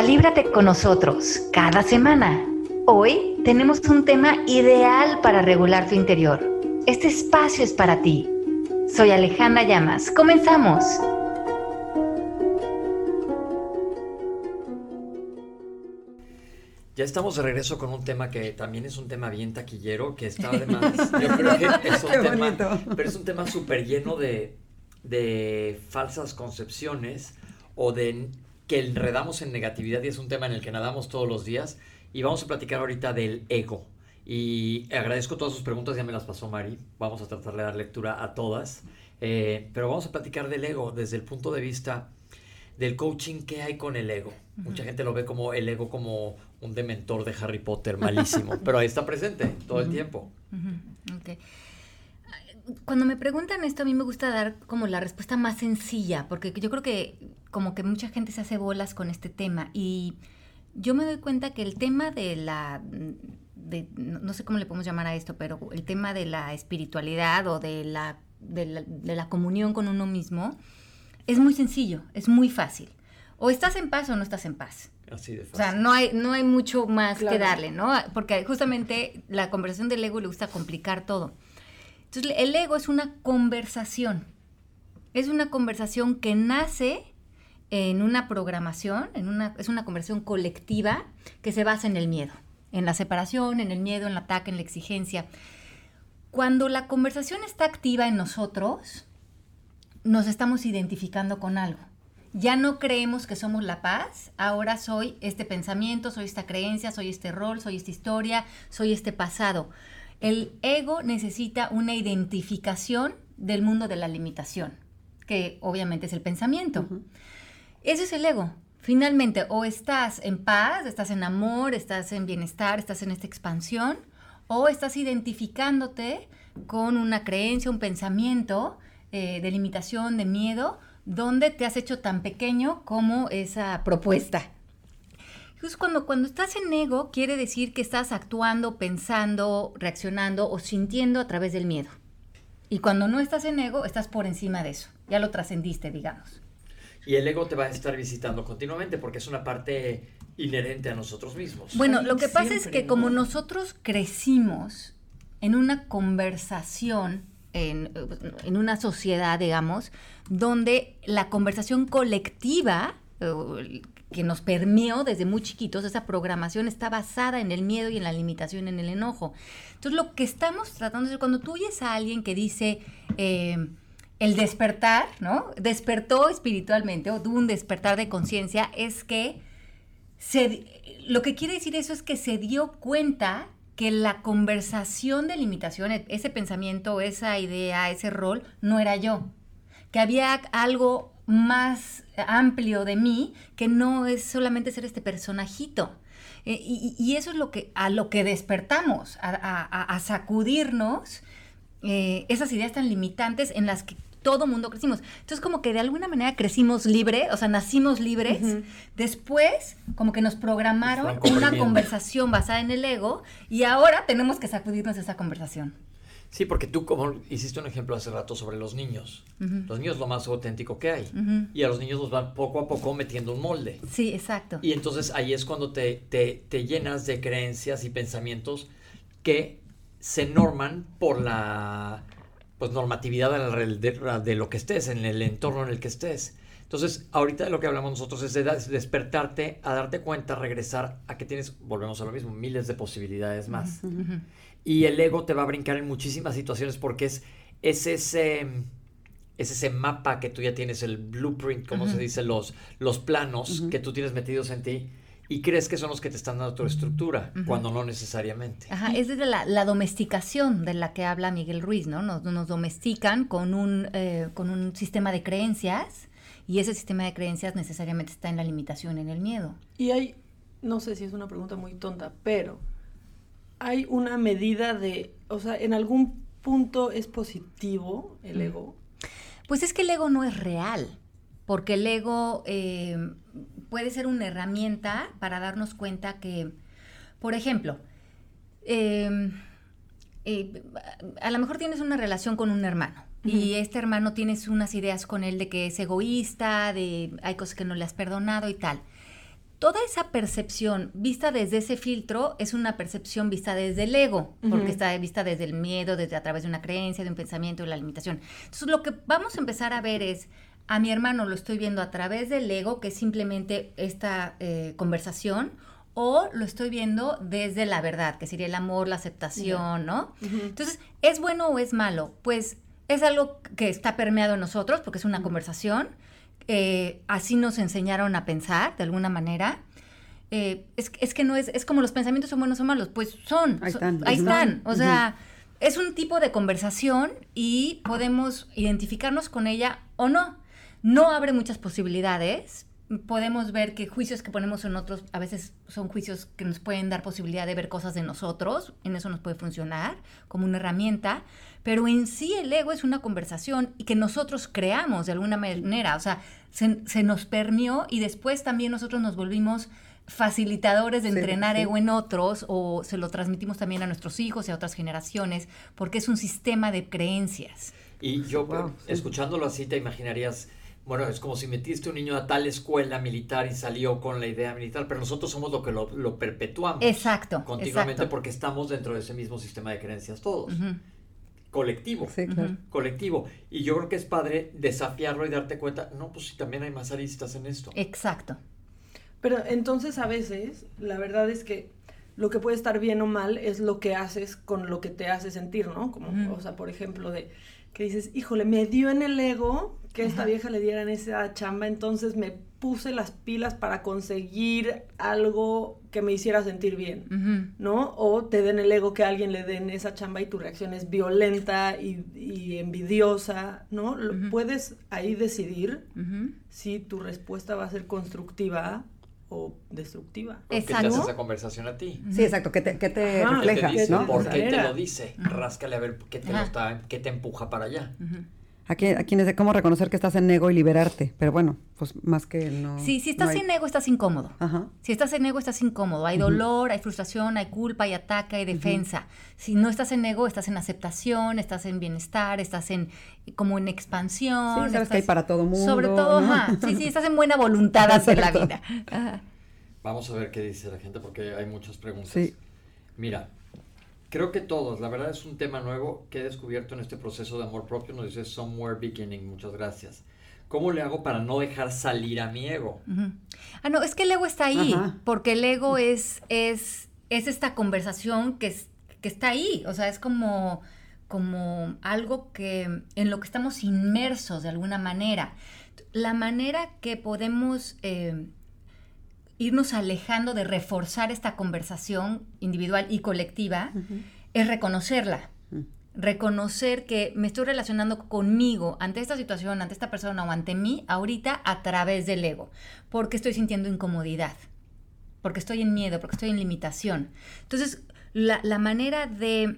Calíbrate con nosotros cada semana. Hoy tenemos un tema ideal para regular tu interior. Este espacio es para ti. Soy Alejandra Llamas. Comenzamos. Ya estamos de regreso con un tema que también es un tema bien taquillero, que está además, yo creo que es un tema, pero es un tema súper lleno de, de falsas concepciones o de que enredamos en negatividad y es un tema en el que nadamos todos los días. Y vamos a platicar ahorita del ego. Y agradezco todas sus preguntas, ya me las pasó Mari. Vamos a tratar de dar lectura a todas. Eh, pero vamos a platicar del ego desde el punto de vista del coaching, ¿qué hay con el ego? Mucha gente lo ve como el ego como un dementor de Harry Potter malísimo, pero ahí está presente todo el tiempo. Cuando me preguntan esto, a mí me gusta dar como la respuesta más sencilla, porque yo creo que como que mucha gente se hace bolas con este tema y yo me doy cuenta que el tema de la, de, no sé cómo le podemos llamar a esto, pero el tema de la espiritualidad o de la, de la, comunión con uno mismo es muy sencillo, es muy fácil. O estás en paz o no estás en paz. Así de fácil. O sea, no hay, no hay mucho más que darle, ¿no? Porque justamente la conversación del ego le gusta complicar todo. Entonces, el ego es una conversación. Es una conversación que nace en una programación, es una conversación colectiva que se basa en el miedo, en la separación, en el miedo, en el ataque, en la exigencia. Cuando la conversación está activa en nosotros, nos estamos identificando con algo. Ya no creemos que somos la paz, ahora soy este pensamiento, soy esta creencia, soy este rol, soy esta historia, soy este pasado. El ego necesita una identificación del mundo de la limitación, que obviamente es el pensamiento. Ese es el ego. Finalmente, o estás en paz, estás en amor, estás en bienestar, estás en esta expansión, o estás identificándote con una creencia, un pensamiento eh, de limitación, de miedo, donde te has hecho tan pequeño como esa propuesta. Entonces, cuando, cuando estás en ego, quiere decir que estás actuando, pensando, reaccionando o sintiendo a través del miedo. Y cuando no estás en ego, estás por encima de eso. Ya lo trascendiste, digamos. Y el ego te va a estar visitando continuamente porque es una parte inherente a nosotros mismos. Bueno, lo que pasa es que como nosotros crecimos en una conversación, en, en, una sociedad, digamos, donde la conversación colectiva que nos permeó desde muy chiquitos, esa programación está basada en el miedo y en la limitación, en el enojo. Entonces, lo que estamos tratando de hacer, cuando tú oyes a alguien que dice, eh, el despertar, ¿no? Despertó espiritualmente o tuvo un despertar de conciencia, es que se, lo que quiere decir eso es que se dio cuenta que la conversación de limitación, e, ese pensamiento, esa idea, ese rol, no era yo. Que había algo más amplio de mí que no es solamente ser este personajito. Eh, y, eso es lo que, a lo que despertamos, a, sacudirnos eh, esas ideas tan limitantes en las que todo mundo crecimos. Entonces, como que de alguna manera crecimos libre, o sea, nacimos libres. Después, como que nos programaron una conversación basada en el ego y ahora tenemos que sacudirnos esa conversación. Sí, porque tú como hiciste un ejemplo hace rato sobre los niños. Los niños es lo más auténtico que hay. Y a los niños los van poco a poco metiendo un molde. Sí, exacto. Y entonces ahí es cuando te, te, te llenas de creencias y pensamientos que se norman por la pues normatividad de, de, lo que estés, en el entorno en el que estés. Entonces, ahorita de lo que hablamos nosotros es de despertarte, a darte cuenta, regresar a que tienes, volvemos a lo mismo, miles de posibilidades más. Y el ego te va a brincar en muchísimas situaciones porque es, es ese es ese mapa que tú ya tienes, el blueprint, como se dice, los, los planos que tú tienes metidos en ti y crees que son los que te están dando tu estructura, cuando no necesariamente. Ajá, es desde la, domesticación de la que habla Miguel Ruiz, ¿no? Nos, nos domestican con un, eh, con un sistema de creencias y ese sistema de creencias necesariamente está en la limitación, en el miedo. Y hay, no sé si es una pregunta muy tonta, pero hay una medida de, o sea, en algún punto es positivo el ego. Pues es que el ego no es real porque el ego eh, puede ser una herramienta para darnos cuenta que, por ejemplo, em, eh, a lo mejor tienes una relación con un hermano y este hermano tienes unas ideas con él de que es egoísta, de hay cosas que no le has perdonado y tal. toda esa percepción vista desde ese filtro es una percepción vista desde el ego, porque está vista desde el miedo, desde a través de una creencia, de un pensamiento, de la limitación. Entonces, lo que vamos a empezar a ver es, a mi hermano lo estoy viendo a través del ego, que es simplemente esta eh, conversación, o lo estoy viendo desde la verdad, que sería el amor, la aceptación, ¿no? Entonces, ¿es bueno o es malo? Pues es algo que está permeado en nosotros, porque es una conversación eh, así nos enseñaron a pensar, de alguna manera. Eh, es, que no es, es como los pensamientos son buenos o malos, pues son, ahí están. ahí están. O sea, es un tipo de conversación y podemos identificarnos con ella o no. No abre muchas posibilidades. Podemos ver que juicios que ponemos en otros a veces son juicios que nos pueden dar posibilidad de ver cosas de nosotros. En eso nos puede funcionar como una herramienta pero en sí el ego es una conversación y que nosotros creamos de alguna manera, o sea, se, nos permeó y después también nosotros nos volvimos facilitadores de entrenar ego en otros o se lo transmitimos también a nuestros hijos y a otras generaciones porque es un sistema de creencias. Y yo, escuchándolo así, te imaginarías, bueno, es como si metiste un niño a tal escuela militar y salió con la idea militar, pero nosotros somos lo que lo, perpetuamos. Exacto. Continuamente porque estamos dentro de ese mismo sistema de creencias todos colectivo. Colectivo. Y yo creo que es padre desafiarlo y darte cuenta, no, pues si también hay más aristas en esto. Exacto. Pero entonces a veces, la verdad es que lo que puede estar bien o mal es lo que haces con lo que te hace sentir, ¿no? Como, o sea, por ejemplo, de que dices, híjole, me dio en el ego que esta vieja le diera en esa chamba, entonces me puse las pilas para conseguir algo que me hiciera sentir bien, ¿no? O te den el ego que alguien le den esa chamba y tu reacción es violenta y, envidiosa, ¿no? Puedes ahí decidir si tu respuesta va a ser constructiva o destructiva. ¿Qué te hace esa conversación a ti? Sí, exacto, que te, que te refleja, ¿no? ¿Por qué te lo dice? Ráscale a ver qué te, lo está, qué te empuja para allá. Aquí, aquí es de cómo reconocer que estás en ego y liberarte. Pero bueno, pues más que no. Sí, si estás en ego, estás incómodo. Ajá. Si estás en ego, estás incómodo. Hay dolor, hay frustración, hay culpa, hay ataque, hay defensa. Si no estás en ego, estás en aceptación, estás en bienestar, estás en como en expansión. Sí, sabes que hay para todo mundo. Sobre todo, ajá. Sí, sí, estás en buena voluntad hacia la vida. Vamos a ver qué dice la gente porque hay muchas preguntas. Sí. Mira, Creo que todos, la verdad es un tema nuevo que he descubierto en este proceso de amor propio, nos dice Somewhere Beginning, muchas gracias. ¿Cómo le hago para no dejar salir a mi ego? Ah, no, es que el ego está ahí, porque el ego es, es, es esta conversación que, que está ahí, o sea, es como, como algo que en lo que estamos inmersos de alguna manera. La manera que podemos... Eh, irnos alejando de reforzar esta conversación individual y colectiva es reconocerla. Mm. Reconocer que me estoy relacionando conmigo ante esta situación, ante esta persona o ante mí ahorita a través del ego, porque estoy sintiendo incomodidad, porque estoy en miedo, porque estoy en limitación. Entonces, la, manera de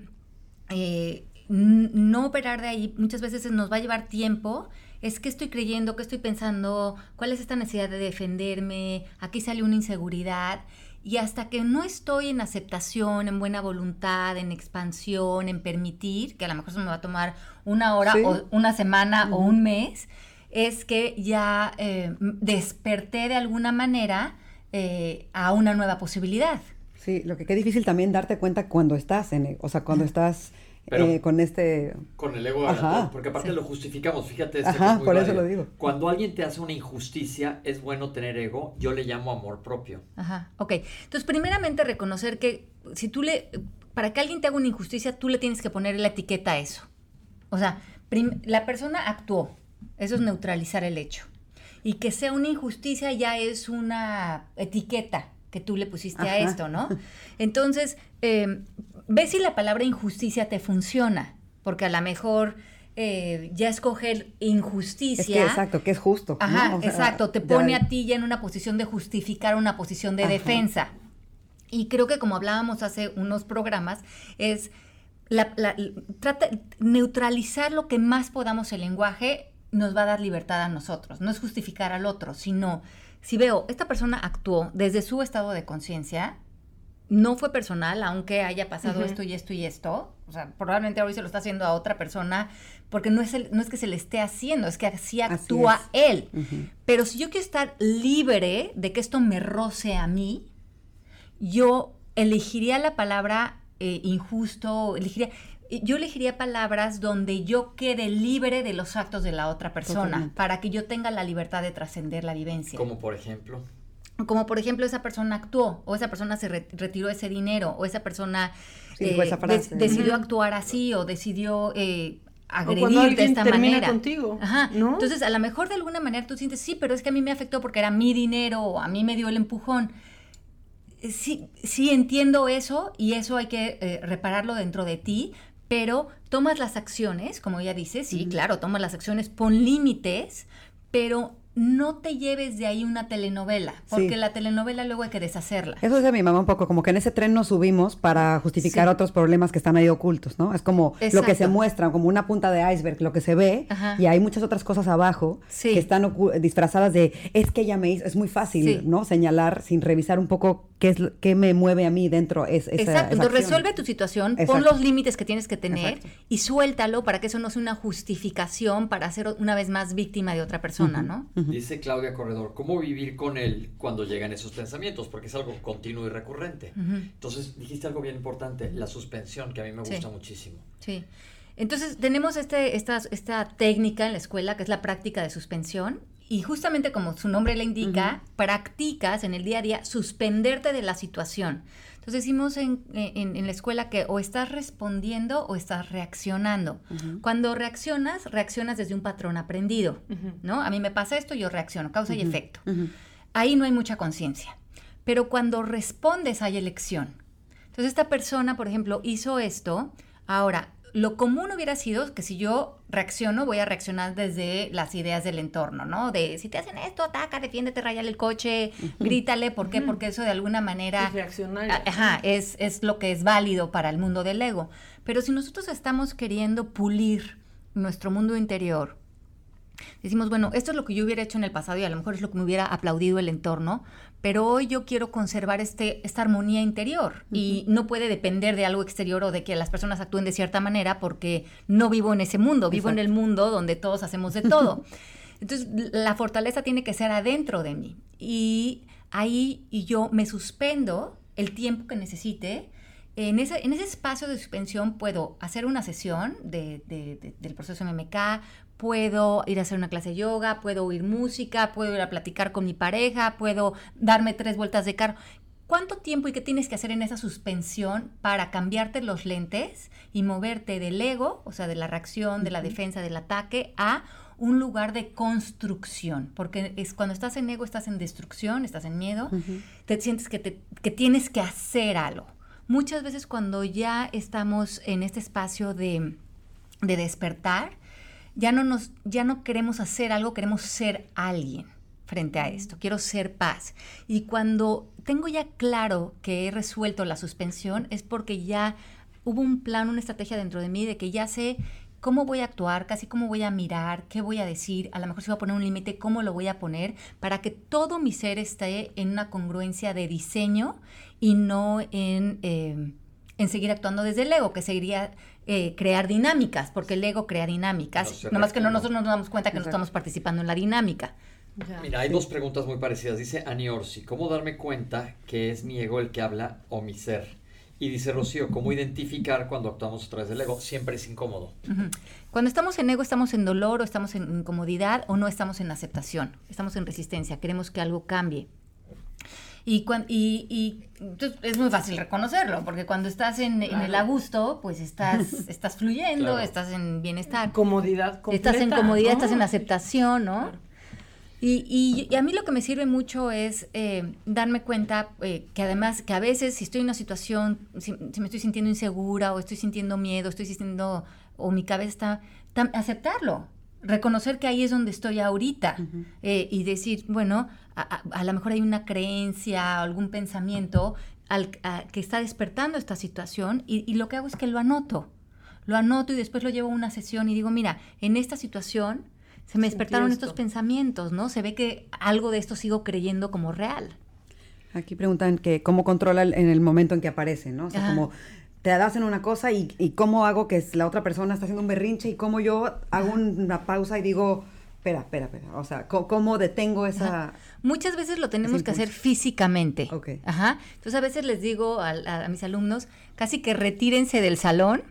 eh, no operar de ahí muchas veces nos va a llevar tiempo es que estoy creyendo, qué estoy pensando, cuál es esta necesidad de defenderme, aquí sale una inseguridad. Y hasta que no estoy en aceptación, en buena voluntad, en expansión, en permitir, que a lo mejor eso me va a tomar una hora o una semana o un mes, es que ya eh, desperté de alguna manera eh, a una nueva posibilidad. Sí, lo que qué difícil también darte cuenta cuando estás en, o sea, cuando estás eh, con este... Con el ego porque aparte lo justificamos, fíjate. Este Ajá, por eso lo digo. Cuando alguien te hace una injusticia, es bueno tener ego, yo le llamo amor propio. Ajá, ok. Entonces, primeramente reconocer que si tú le, para que alguien te haga una injusticia, tú le tienes que poner la etiqueta a eso. O sea, la persona actuó, eso es neutralizar el hecho. Y que sea una injusticia ya es una etiqueta que tú le pusiste a esto, ¿no? Entonces, eh, ve si la palabra injusticia te funciona, porque a lo mejor eh, ya escoger injusticia. Es que, exacto, que es justo. Ajá, exacto, te pone a ti ya en una posición de justificar una posición de defensa. Y creo que como hablábamos hace unos programas, es la, trata, neutralizar lo que más podamos el lenguaje nos va a dar libertad a nosotros. No es justificar al otro, sino si veo, esta persona actuó desde su estado de conciencia, no fue personal, aunque haya pasado esto y esto y esto. O sea, probablemente hoy se lo está haciendo a otra persona, porque no es, no es que se le esté haciendo, es que así actúa él. Pero si yo quiero estar libre de que esto me roce a mí, yo elegiría la palabra eh, injusto, elegiría, yo elegiría palabras donde yo quede libre de los actos de la otra persona, para que yo tenga la libertad de trascender la vivencia. Como por ejemplo como por ejemplo esa persona actuó o esa persona se retiró ese dinero o esa persona eh, decidió actuar así o decidió eh, agredir de esta manera. contigo. Ajá. Entonces, a lo mejor de alguna manera tú sientes, sí, pero es que a mí me afectó porque era mi dinero o a mí me dio el empujón. Eh, sí, sí entiendo eso y eso hay que repararlo dentro de ti, pero tomas las acciones, como ella dice, sí, claro, tomas las acciones, pon límites, pero no te lleves de ahí una telenovela, porque la telenovela luego hay que deshacerla. Eso es de mi mamá un poco, como que en ese tren nos subimos para justificar otros problemas que están ahí ocultos, ¿no? Es como lo que se muestra, como una punta de iceberg, lo que se ve, y hay muchas otras cosas abajo que están disfrazadas de, es que ella me hizo, es muy fácil, ¿no? Señalar sin revisar un poco qué es qué me mueve a mí dentro. Es, esa, Exacto, entonces resuelve tu situación, pon los límites que tienes que tener y suéltalo para que eso no sea una justificación para ser una vez más víctima de otra persona, ¿no? Dice Claudia Corredor, ¿cómo vivir con él cuando llegan esos pensamientos? Porque es algo continuo y recurrente. Entonces, dijiste algo bien importante, la suspensión, que a mí me gusta muchísimo. Sí. Entonces, tenemos este, esta, esta técnica en la escuela, que es la práctica de suspensión, y justamente como su nombre le indica, practicas en el día a día suspenderte de la situación. Entonces decimos en, en, la escuela que o estás respondiendo o estás reaccionando. Cuando reaccionas, reaccionas desde un patrón aprendido, ¿no? A mí me pasa esto, yo reacciono, causa y efecto. Ahí no hay mucha conciencia. Pero cuando respondes hay elección. Entonces esta persona, por ejemplo, hizo esto, ahora lo común hubiera sido que si yo reacciono, voy a reaccionar desde las ideas del entorno, ¿no? De si te hacen esto, ataca, defiéndete, rayale el coche, grítale, ¿por qué? Porque eso de alguna manera... Es reaccionar. Ajá, es, es lo que es válido para el mundo del ego. Pero si nosotros estamos queriendo pulir nuestro mundo interior, decimos, bueno, esto es lo que yo hubiera hecho en el pasado y a lo mejor es lo que me hubiera aplaudido el entorno, pero hoy yo quiero conservar este, esta armonía interior y no puede depender de algo exterior o de que las personas actúen de cierta manera porque no vivo en ese mundo, vivo en el mundo donde todos hacemos de todo. Entonces, la fortaleza tiene que ser adentro de mí y ahí y yo me suspendo el tiempo que necesite. En ese, en ese espacio de suspensión puedo hacer una sesión de, del proceso MMK, puedo ir a hacer una clase de yoga, puedo oír música, puedo ir a platicar con mi pareja, puedo darme tres vueltas de carro. ¿Cuánto tiempo y qué tienes que hacer en esa suspensión para cambiarte los lentes y moverte del ego, o sea, de la reacción, de la defensa, del ataque, a un lugar de construcción? Porque es cuando estás en ego, estás en destrucción, estás en miedo, te sientes que, te, que tienes que hacer algo. Muchas veces cuando ya estamos en este espacio de, de despertar, ya no nos, ya no queremos hacer algo, queremos ser alguien frente a esto. Quiero ser paz. Y cuando tengo ya claro que he resuelto la suspensión, es porque ya hubo un plan, una estrategia dentro de mí de que ya sé cómo voy a actuar, casi cómo voy a mirar, qué voy a decir, a lo mejor si voy a poner un límite, cómo lo voy a poner, para que todo mi ser esté en una congruencia de diseño y no en, eh, en seguir actuando desde el ego, que seguiría eh, crear dinámicas, porque el ego crea dinámicas, no nomás que no, nosotros nos damos cuenta que no estamos participando en la dinámica. Mira, hay dos preguntas muy parecidas. Dice Ani Orsi, ¿cómo darme cuenta que es mi ego el que habla o mi ser? Y dice Rocío, ¿cómo identificar cuando actuamos a través del ego? Siempre es incómodo. Cuando estamos en ego, estamos en dolor o estamos en incomodidad o no estamos en aceptación, estamos en resistencia, queremos que algo cambie. Y, y, y es muy fácil reconocerlo, porque cuando estás en, el a gusto, pues estás, estás fluyendo, estás en bienestar. Comodidad Estás en comodidad, estás en aceptación, ¿no? Y, y, a mí lo que me sirve mucho es eh, darme cuenta eh, que además, que a veces si estoy en una situación, si, me estoy sintiendo insegura o estoy sintiendo miedo, estoy sintiendo, o mi cabeza está, aceptarlo, reconocer que ahí es donde estoy ahorita. Eh, y decir, bueno, a, lo mejor hay una creencia, algún pensamiento al, que está despertando esta situación y, lo que hago es que lo anoto. Lo anoto y después lo llevo a una sesión y digo, mira, en esta situación se me despertaron estos pensamientos, ¿no? Se ve que algo de esto sigo creyendo como real. Aquí preguntan que cómo controla en el momento en que aparece, ¿no? O sea, como te das en una cosa y, y, cómo hago que la otra persona está haciendo un berrinche y cómo yo hago una pausa y digo, espera, espera, espera. O sea, ¿cómo, detengo esa... Muchas veces lo tenemos que hacer físicamente. Ajá. Entonces a veces les digo a, a, mis alumnos casi que retírense del salón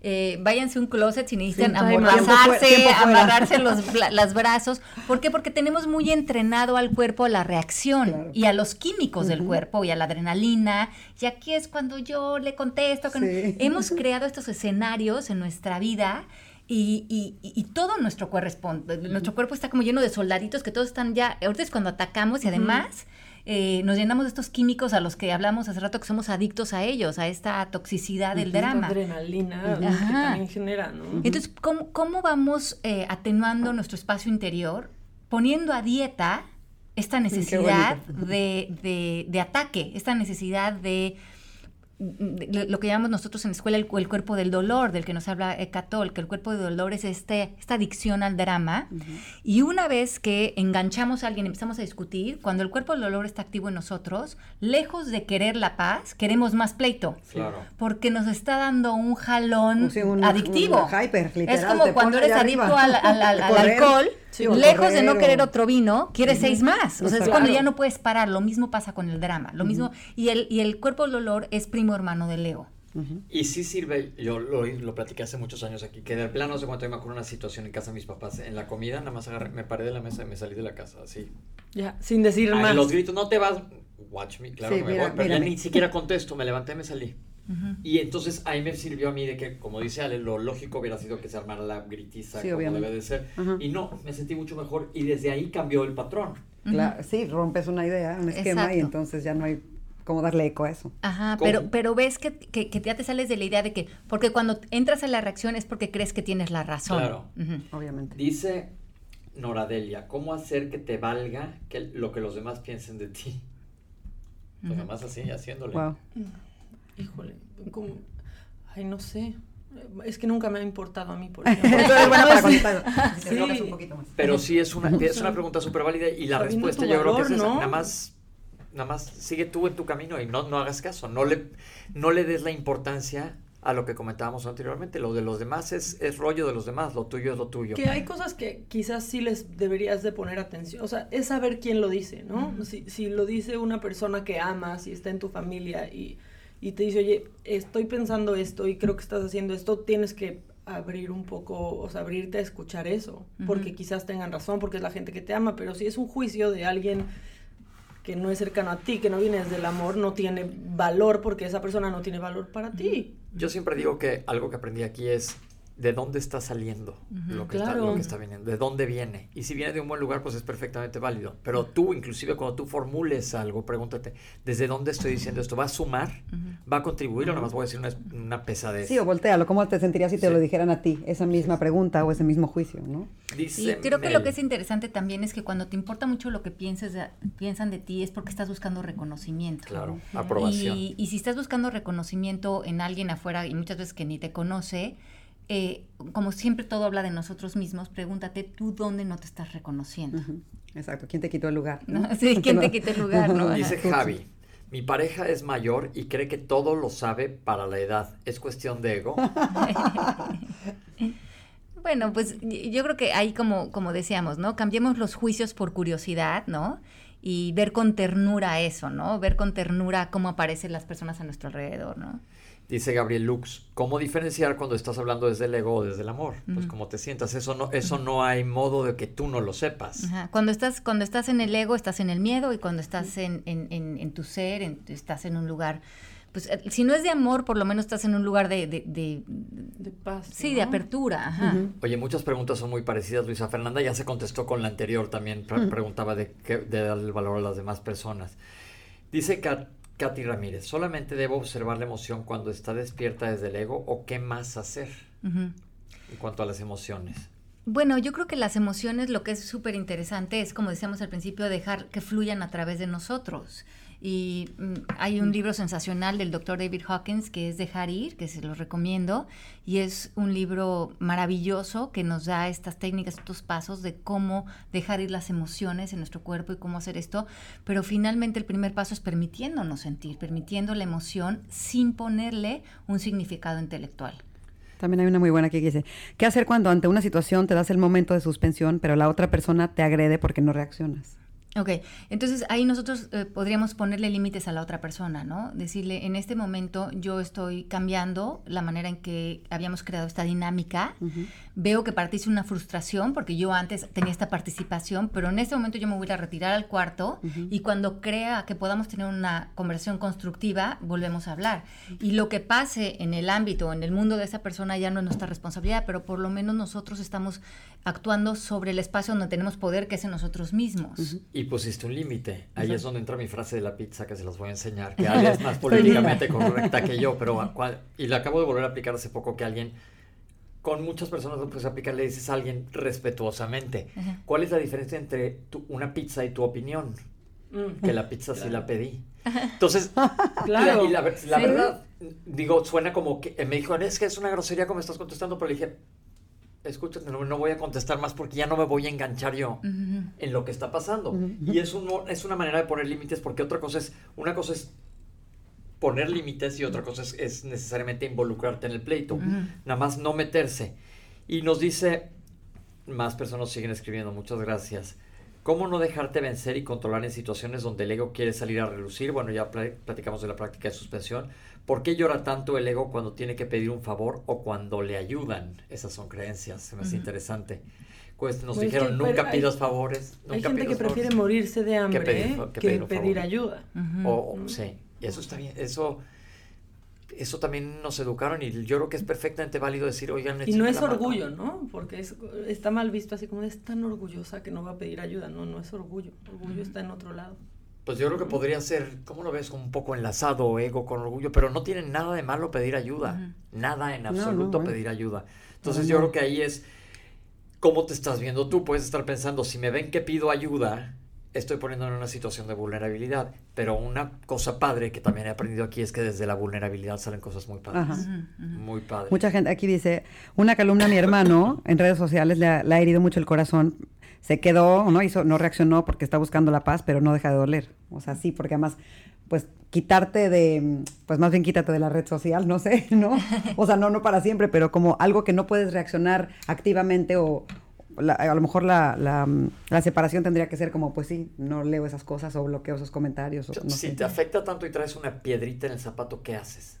eh, váyanse a un closet si necesitan amordazarse, amarrarse los las brazos. ¿Por qué? Porque tenemos muy entrenado al cuerpo a la reacción y a los químicos del cuerpo y a la adrenalina. Y aquí es cuando yo le contesto. Que Hemos creado estos escenarios en nuestra vida. Y, y, todo nuestro cuerpo, nuestro cuerpo está como lleno de soldaditos que todos están ya, ahorita es cuando atacamos y además eh, nos llenamos de estos químicos a los que hablamos hace rato que somos adictos a ellos, a esta toxicidad del drama. adrenalina que también genera, ¿no? Entonces, ¿cómo, vamos eh, atenuando nuestro espacio interior? Poniendo a dieta esta necesidad de, de ataque, esta necesidad de lo que llamamos nosotros en la escuela el, cuerpo del dolor, del que nos habla Ecatol, que el cuerpo del dolor es este, esta adicción al drama. Y una vez que enganchamos a alguien, empezamos a discutir, cuando el cuerpo del dolor está activo en nosotros, lejos de querer la paz, queremos más pleito. Porque nos está dando un jalón adictivo. es como cuando eres adicto al, alcohol Lejos de no querer otro vino, quieres seis más. O sea, es cuando ya no puedes parar. Lo mismo pasa con el drama. Lo mismo. Y el, y el cuerpo del dolor es primo hermano del ego. Y sí sirve, yo lo, lo platiqué hace muchos años aquí, que de plano, no sé cuánto me acuerdo una situación en casa de mis papás, en la comida, nada más agarré, me paré de la mesa y me salí de la casa, así. Ya, sin decir más. Los gritos, no te vas, watch me, claro me voy, pero ya ni siquiera contesto, me levanté y me salí. Y entonces ahí me sirvió a mí de que, como dice Ale, lo lógico hubiera sido que se armara la gritiza como debe de ser. Y no, me sentí mucho mejor y desde ahí cambió el patrón. sí, rompes una idea, un esquema y entonces ya no hay cómo darle eco a eso. Ajá, pero, pero ves que, que, ya te sales de la idea de que, porque cuando entras en la reacción es porque crees que tienes la razón. Claro, obviamente. Dice Noradelia, ¿cómo hacer que te valga que lo que los demás piensen de ti? Pues nada más así, haciéndole. Wow. Híjole, como, ay, no sé. Es que nunca me ha importado a mí, por ejemplo. Pero sí es una, es una pregunta súper válida y la respuesta yo creo que es esa. Nada más, nada más sigue tú en tu camino y no, no hagas caso. No le, no le des la importancia a lo que comentábamos anteriormente. Lo de los demás es, es rollo de los demás, lo tuyo es lo tuyo. Que hay cosas que quizás sí les deberías de poner atención. O sea, es saber quién lo dice, ¿no? si, si lo dice una persona que amas y está en tu familia y y te dice, oye, estoy pensando esto y creo que estás haciendo esto, tienes que abrir un poco, o sea, abrirte a escuchar eso, porque quizás tengan razón, porque es la gente que te ama, pero si es un juicio de alguien que no es cercano a ti, que no viene desde el amor, no tiene valor porque esa persona no tiene valor para ti. Yo siempre digo que algo que aprendí aquí es de dónde está saliendo lo, que está, lo que está viniendo, de dónde viene. Y si viene de un buen lugar, pues es perfectamente válido. Pero tú, inclusive cuando tú formules algo, pregúntate, ¿desde dónde estoy diciendo esto? ¿Va a sumar? ¿Va a contribuir o nada más voy a decir una, una, pesadez? Sí, o voltealo. ¿Cómo te sentirías si te lo dijeran a ti? Esa misma pregunta o ese mismo juicio, ¿no? y creo que lo que es interesante también es que cuando te importa mucho lo que pienses piensan de ti es porque estás buscando reconocimiento. Claro, aprobación. Y, y si estás buscando reconocimiento en alguien afuera y muchas veces que ni te conoce, eh, como siempre todo habla de nosotros mismos, pregúntate tú dónde no te estás reconociendo. Exacto, ¿quién te quitó el lugar? Sí, ¿quién te quitó el lugar? ¿no? Dice Javi, mi pareja es mayor y cree que todo lo sabe para la edad. ¿Es cuestión de ego? bueno, pues yo creo que ahí como, como decíamos, ¿no? Cambiemos los juicios por curiosidad, ¿no? Y ver con ternura eso, ¿no? Ver con ternura cómo aparecen las personas a nuestro alrededor, ¿no? Dice Gabriel Lux, ¿cómo diferenciar cuando estás hablando desde el ego o desde el amor? Pues como te sientas, eso no, eso no hay modo de que tú no lo sepas. Cuando estás, cuando estás en el ego, estás en el miedo, y cuando estás en, en, en, tu ser, estás en un lugar, pues eh, si no es de amor, por lo menos estás en un lugar de, de, de, paz. Sí, de apertura. Oye, muchas preguntas son muy parecidas, Luisa Fernanda ya se contestó con la anterior también, preguntaba de, qué, de darle el valor a las demás personas. Dice Kat Katy Ramírez, ¿solamente debo observar la emoción cuando está despierta desde el ego o qué más hacer en cuanto a las emociones? Bueno, yo creo que las emociones lo que es súper interesante es, como decíamos al principio, dejar que fluyan a través de nosotros. Y mm, hay un libro sensacional del doctor David Hawkins que es Dejar ir, que se lo recomiendo. Y es un libro maravilloso que nos da estas técnicas, estos pasos de cómo dejar ir las emociones en nuestro cuerpo y cómo hacer esto. Pero finalmente el primer paso es permitiéndonos sentir, permitiendo la emoción sin ponerle un significado intelectual. También hay una muy buena que dice, ¿qué hacer cuando ante una situación te das el momento de suspensión, pero la otra persona te agrede porque no reaccionas? Ok, entonces ahí nosotros eh, podríamos ponerle límites a la otra persona, ¿no? Decirle, en este momento yo estoy cambiando la manera en que habíamos creado esta dinámica. Veo que para ti es una frustración porque yo antes tenía esta participación, pero en este momento yo me voy a retirar al cuarto y cuando crea que podamos tener una conversación constructiva, volvemos a hablar. Y lo que pase en el ámbito, en el mundo de esa persona ya no es nuestra responsabilidad, pero por lo menos nosotros estamos actuando sobre el espacio donde tenemos poder, que es en nosotros mismos y pusiste un límite. Ahí es donde entra mi frase de la pizza que se las voy a enseñar, que Ale es más políticamente correcta que yo, pero y la acabo de volver a aplicar hace poco que alguien con muchas personas lo puedes aplicar, le dices a alguien respetuosamente. ¿Cuál es la diferencia entre una pizza y tu opinión? Mm. Que la pizza sí la pedí. Entonces, claro. y la, verdad, digo, suena como que me dijo, es que es una grosería como estás contestando, pero le dije, escúchate, no, voy a contestar más porque ya no me voy a enganchar yo en lo que está pasando. Y es, es una manera de poner límites porque otra cosa es, una cosa es poner límites y otra cosa es, necesariamente involucrarte en el pleito. Nada más no meterse. Y nos dice, más personas siguen escribiendo, muchas gracias. ¿Cómo no dejarte vencer y controlar en situaciones donde el ego quiere salir a relucir? Bueno, ya platicamos de la práctica de suspensión. ¿Por qué llora tanto el ego cuando tiene que pedir un favor o cuando le ayudan? Esas son creencias, se me hace interesante. Pues nos pues dijeron, nunca pidas favores. hay gente que prefiere morirse de hambre que pedir, ayuda. o, sí, y eso está bien. Eso eso también nos educaron y yo creo que es perfectamente válido decir, oigan, y no es orgullo, ¿no? Porque está mal visto así como es tan orgullosa que no va a pedir ayuda, no, no es orgullo, orgullo está en otro lado. Pues yo creo que podría ser, ¿cómo lo ves? Un poco enlazado ego con orgullo, pero no tiene nada de malo pedir ayuda, nada en absoluto pedir ayuda. Entonces yo creo que ahí es, ¿cómo te estás viendo tú? Puedes estar pensando, si me ven que pido ayuda, estoy poniendo en una situación de vulnerabilidad. Pero una cosa padre que también he aprendido aquí es que desde la vulnerabilidad salen cosas muy padres. Muy padres. Mucha gente aquí dice, una calumna a mi hermano en redes sociales le ha, herido mucho el corazón. Se quedó, no hizo, no reaccionó porque está buscando la paz, pero no deja de doler. O sea, sí, porque además, pues quitarte de, pues más bien quítate de la red social, no sé, ¿no? O sea, no, no para siempre, pero como algo que no puedes reaccionar activamente o, a lo mejor la, la, separación tendría que ser como, pues sí, no leo esas cosas o bloqueo esos comentarios. si te afecta tanto y traes una piedrita en el zapato, ¿qué haces?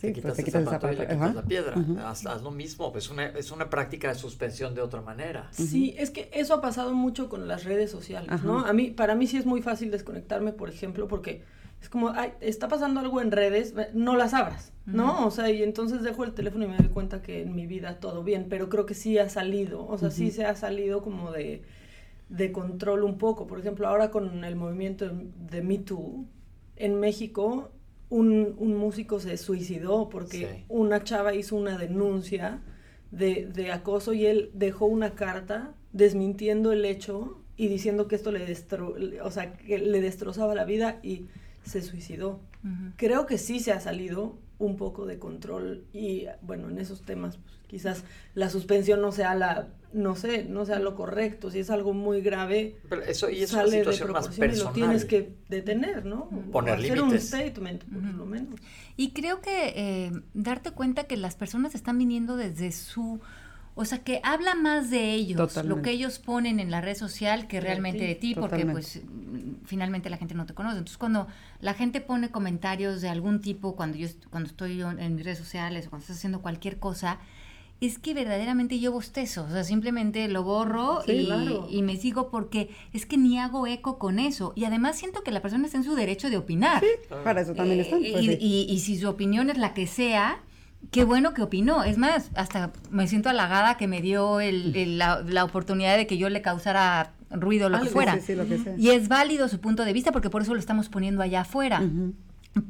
te quitas, el, zapato y le quitas la piedra. haz, lo mismo, es una, es una práctica de suspensión de otra manera. Sí, es que eso ha pasado mucho con las redes sociales, ¿no? A mí, para mí sí es muy fácil desconectarme, por ejemplo, porque es como, ay, está pasando algo en redes, no las abras, ¿no? O sea, y entonces dejo el teléfono y me doy cuenta que en mi vida todo bien, pero creo que sí ha salido, o sea, sí se ha salido como de, de, control un poco. Por ejemplo, ahora con el movimiento de, Me Too, en México, un, un músico se suicidó porque una chava hizo una denuncia de, de acoso y él dejó una carta desmintiendo el hecho y diciendo que esto le, destro o sea, que le destrozaba la vida y se suicidó. Creo que sí se ha salido un poco de control y bueno, en esos temas pues, quizás la suspensión no sea la no sé, no sea lo correcto, si es algo muy grave, Pero eso y es sale una situación más personal. Y lo tienes que detener, ¿no? Poner hacer un statement, por lo menos. Y creo que eh, darte cuenta que las personas están viniendo desde su o sea, que habla más de ellos, lo que ellos ponen en la red social que realmente de ti, porque pues finalmente la gente no te conoce. Entonces, cuando la gente pone comentarios de algún tipo, cuando yo cuando estoy en mis redes sociales o cuando estás haciendo cualquier cosa, es que verdaderamente yo bostezo, o sea, simplemente lo borro y, me sigo porque es que ni hago eco con eso. Y además siento que la persona está en su derecho de opinar. para eso también está. Pues y, si su opinión es la que sea, qué bueno que opinó. Es más, hasta me siento halagada que me dio la, oportunidad de que yo le causara ruido, lo que fuera. Y es válido su punto de vista porque por eso lo estamos poniendo allá afuera.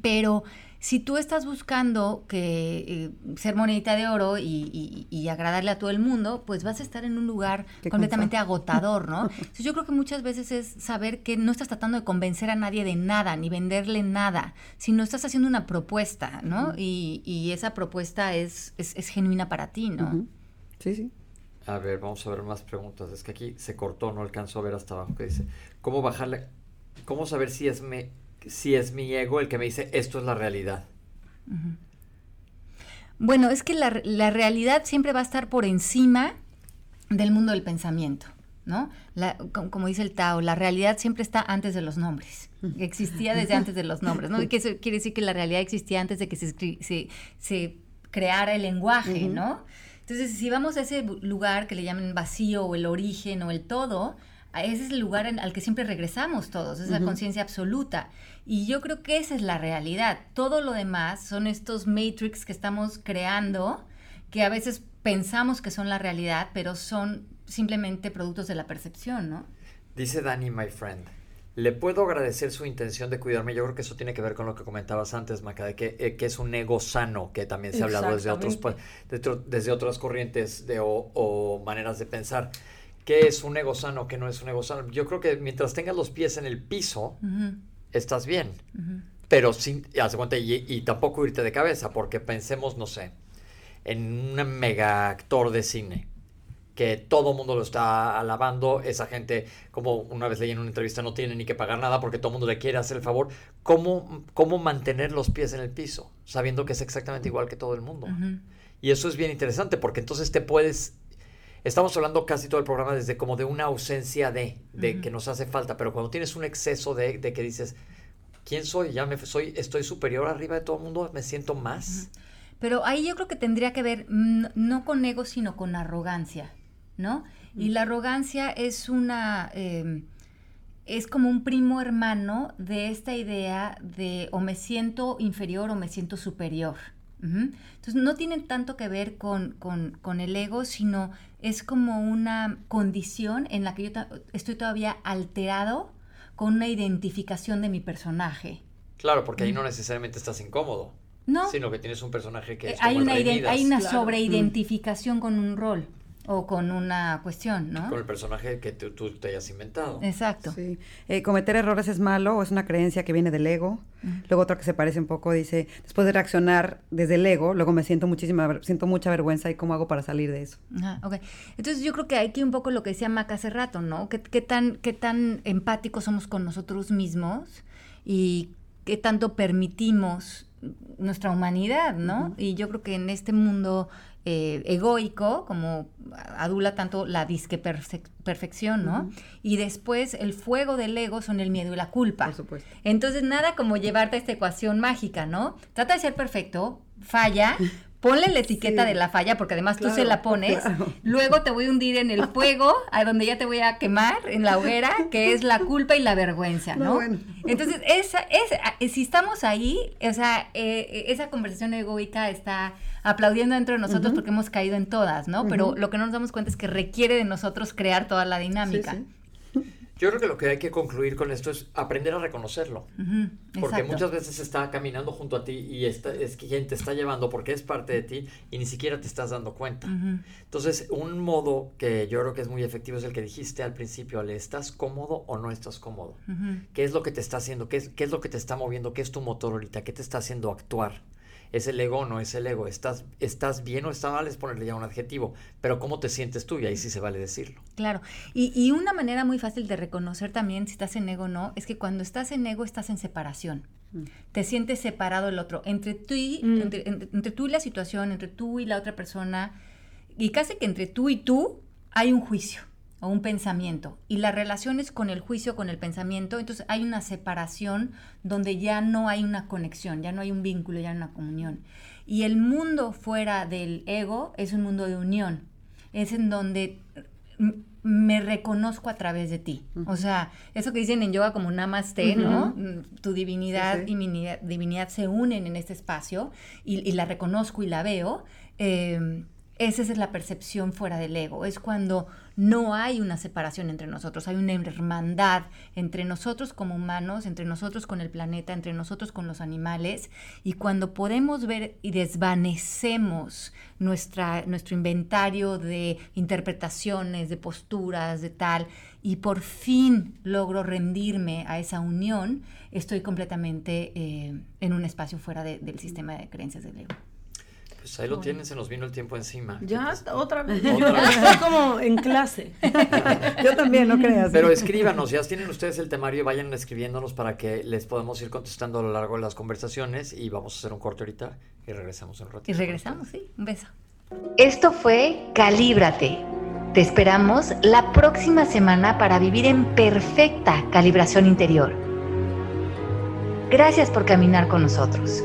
Pero si tú estás buscando que eh, ser monedita de oro y, agradarle a todo el mundo, pues vas a estar en un lugar completamente agotador, ¿no? Entonces yo creo que muchas veces es saber que no estás tratando de convencer a nadie de nada, ni venderle nada, sino estás haciendo una propuesta, ¿no? y, esa propuesta es, es, genuina para ti, ¿no? Sí, sí. A ver, vamos a ver más preguntas. Es que aquí se cortó, no alcanzó a ver hasta abajo que dice, ¿cómo bajarle, cómo saber si es me si es mi ego el que me dice esto es la realidad? Bueno, es que la, realidad siempre va a estar por encima del mundo del pensamiento, ¿no? como dice el Tao, la realidad siempre está antes de los nombres. Existía desde antes de los nombres, ¿no? Y que eso quiere decir que la realidad existía antes de que se, se, creara el lenguaje, ¿no? Entonces, si vamos a ese lugar que le llaman vacío o el origen o el todo, ese es el lugar al que siempre regresamos todos, es la conciencia absoluta. Y yo creo que esa es la realidad. Todo lo demás son estos matrix que estamos creando, que a veces pensamos que son la realidad, pero son simplemente productos de la percepción, ¿no? Dice Danny, my friend. Le puedo agradecer su intención de cuidarme. Yo creo que eso tiene que ver con lo que comentabas antes, Maca, de que, eh, es un ego sano, que también se ha hablado desde, otros, desde, otras corrientes de, o maneras de pensar qué es un ego sano, qué no es un ego sano. Yo creo que mientras tengas los pies en el piso, estás bien. Pero sin, cuenta, y, tampoco irte de cabeza, porque pensemos, no sé, en un mega actor de cine que todo el mundo lo está alabando, esa gente, como una vez leí en una entrevista, no tiene ni que pagar nada porque todo el mundo le quiere hacer el favor. ¿Cómo, cómo mantener los pies en el piso, sabiendo que es exactamente igual que todo el mundo? Y eso es bien interesante porque entonces te puedes estamos hablando casi todo el programa desde como de una ausencia de, de que nos hace falta, pero cuando tienes un exceso de, de, que dices, ¿quién soy? Ya me soy, estoy superior arriba de todo el mundo, me siento más. Pero ahí yo creo que tendría que ver no con ego, sino con arrogancia, ¿no? Y la arrogancia es una... Em, es como un primo hermano de esta idea de o me siento inferior o me siento superior. Entonces no tienen tanto que ver con, con, el ego, sino es como una condición en la que yo estoy todavía alterado con una identificación de mi personaje. Claro, porque ahí no necesariamente estás incómodo. No. Sino que tienes un personaje que eh, es hay como una, hay una sobreidentificación con un rol o con una cuestión, ¿no? Con el personaje que tú, te hayas inventado. Exacto. Sí. Eh, cometer errores es malo o es una creencia que viene del ego. Luego otro que se parece un poco dice, después de reaccionar desde el ego, luego me siento muchísima, siento mucha vergüenza y cómo hago para salir de eso. Ajá, okay. Entonces yo creo que hay que un poco lo que decía Mac hace rato, ¿no? ¿Qué, qué, tan, qué tan empáticos somos con nosotros mismos y qué tanto permitimos nuestra humanidad, ¿no? Y yo creo que en este mundo eh, egoico, como adula tanto la disque perfección, ¿no? Y después el fuego del ego son el miedo y la culpa. Por supuesto. Entonces, nada como llevarte a esta ecuación mágica, ¿no? Trata de ser perfecto, falla, ponle la etiqueta de la falla, porque además tú se la pones. Luego te voy a hundir en el fuego, a donde ya te voy a quemar, en la hoguera, que es la culpa y la vergüenza, ¿no? Entonces, esa, es, si estamos ahí, o sea, eh, esa conversación egoica está aplaudiendo dentro de nosotros porque hemos caído en todas, ¿no? Pero lo que no nos damos cuenta es que requiere de nosotros crear toda la dinámica. Yo creo que lo que hay que concluir con esto es aprender a reconocerlo. porque muchas veces está caminando junto a ti y está, es quien te está llevando porque es parte de ti y ni siquiera te estás dando cuenta. Entonces, un modo que yo creo que es muy efectivo es el que dijiste al principio, ¿le estás cómodo o no estás cómodo? ¿Qué es lo que te está haciendo? ¿Qué es, ¿Qué es lo que te está moviendo? ¿Qué es tu motor ahorita? ¿Qué te está haciendo actuar? ¿Es el ego o no es el ego? ¿Estás, ¿Estás bien o está mal? Es ponerle ya un adjetivo. Pero ¿cómo te sientes tú? Y ahí sí se vale decirlo. Claro. Y, y una manera muy fácil de reconocer también si estás en ego o no, es que cuando estás en ego estás en separación. Mm. Te sientes separado del otro. Entre tú, y, mm. entre, tú y la situación, entre tú y la otra persona, y casi que entre tú y tú hay un juicio o un pensamiento y las relaciones con el juicio, con el pensamiento, entonces hay una separación donde ya no hay una conexión, ya no hay un vínculo, ya no hay una comunión. Y el mundo fuera del ego es un mundo de unión, es en donde me reconozco a través de ti. O sea, eso que dicen en yoga como namaste, ¿no? Tu divinidad y mi divinidad se unen en este espacio y, la reconozco y la veo. Eh, esa es la percepción fuera del ego. Es cuando no hay una separación entre nosotros, hay una hermandad entre nosotros como humanos, entre nosotros con el planeta, entre nosotros con los animales, y cuando podemos ver y desvanecemos nuestra, nuestro inventario de interpretaciones, de posturas, de tal, y por fin logro rendirme a esa unión, estoy completamente eh, en un espacio fuera del sistema de creencias del ego. Pues ahí lo tienes, se nos vino el tiempo encima. Ya, otra vez. Estoy como en clase. Yo también, no creas. Pero escríbanos, ya tienen ustedes el temario, vayan escribiéndonos para que les podamos ir contestando a lo largo de las conversaciones y vamos a hacer un corte ahorita y regresamos en un ratito. Y regresamos, sí, un beso. Esto fue Calíbrate. Te esperamos la próxima semana para vivir en perfecta calibración interior. Gracias por caminar con nosotros.